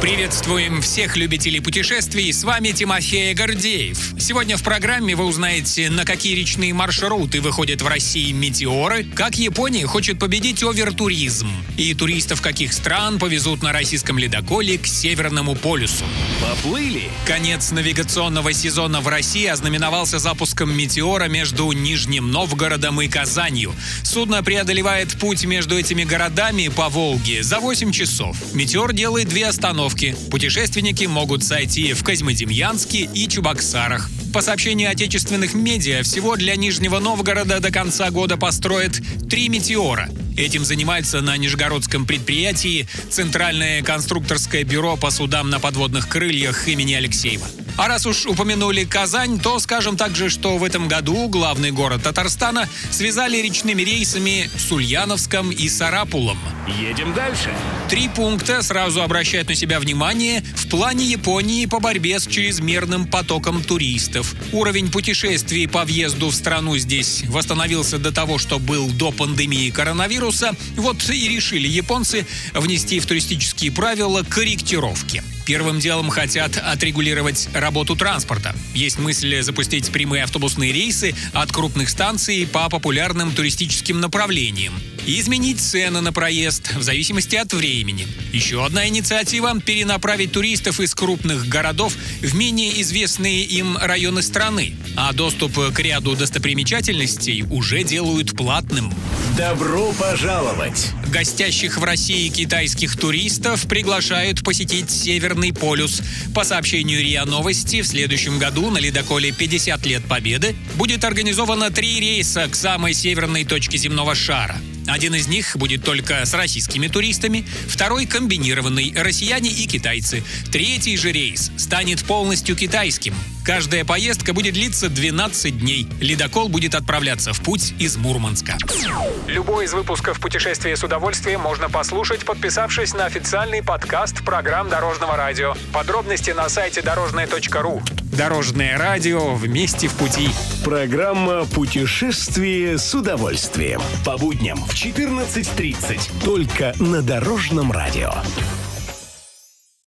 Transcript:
Приветствуем всех любителей путешествий, с вами Тимофей Гордеев. Сегодня в программе вы узнаете, на какие речные маршруты выходят в России метеоры, как Япония хочет победить овертуризм, и туристов каких стран повезут на российском ледоколе к Северному полюсу. Поплыли? Конец навигационного сезона в России ознаменовался запуском метеора между Нижним Новгородом и Казанью. Судно преодолевает путь между этими городами по Волге за 8 часов. Метеор делает две остановки. Путешественники могут сойти в Козьмодемьянске и Чебоксарах. По сообщению отечественных медиа, всего для Нижнего Новгорода до конца года построят три метеора. Этим занимается на Нижегородском предприятии Центральное конструкторское бюро по судам на подводных крыльях имени Алексеева. А раз уж упомянули Казань, то скажем также, что в этом году главный город Татарстана связали речными рейсами с Ульяновском и Сарапулом. Едем дальше. Три пункта сразу обращают на себя внимание в плане Японии по борьбе с чрезмерным потоком туристов. Уровень путешествий по въезду в страну здесь восстановился до того, что был до пандемии коронавируса. Вот и решили японцы внести в туристические правила корректировки. Первым делом хотят отрегулировать работу транспорта. Есть мысль запустить прямые автобусные рейсы от крупных станций по популярным туристическим направлениям и изменить цены на проезд в зависимости от времени. Еще одна инициатива – перенаправить туристов из крупных городов в менее известные им районы страны, а доступ к ряду достопримечательностей уже делают платным. Добро пожаловать! Гостящих в России китайских туристов приглашают посетить Северный полюс. По сообщению РИА Новости, в следующем году на ледоколе «50 лет Победы» будет организовано три рейса к самой северной точке земного шара. Один из них будет только с российскими туристами, второй комбинированный россияне и китайцы. Третий же рейс станет полностью китайским. Каждая поездка будет длиться 12 дней. Ледокол будет отправляться в путь из Мурманска. Любой из выпусков «Путешествия с удовольствием» можно послушать, подписавшись на официальный подкаст программ Дорожного радио. Подробности на сайте дорожное.ру. Дорожное радио вместе в пути. Программа «Путешествие с удовольствием». По будням в 14.30. Только на Дорожном радио.